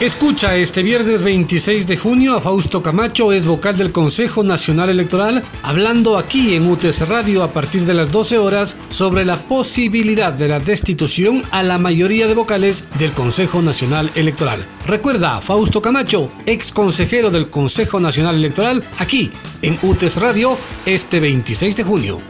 Escucha este viernes 26 de junio a Fausto Camacho, es vocal del Consejo Nacional Electoral, hablando aquí en UTES Radio a partir de las 12 horas sobre la posibilidad de la destitución a la mayoría de vocales del Consejo Nacional Electoral. Recuerda, Fausto Camacho, ex consejero del Consejo Nacional Electoral, aquí en UTES Radio este 26 de junio.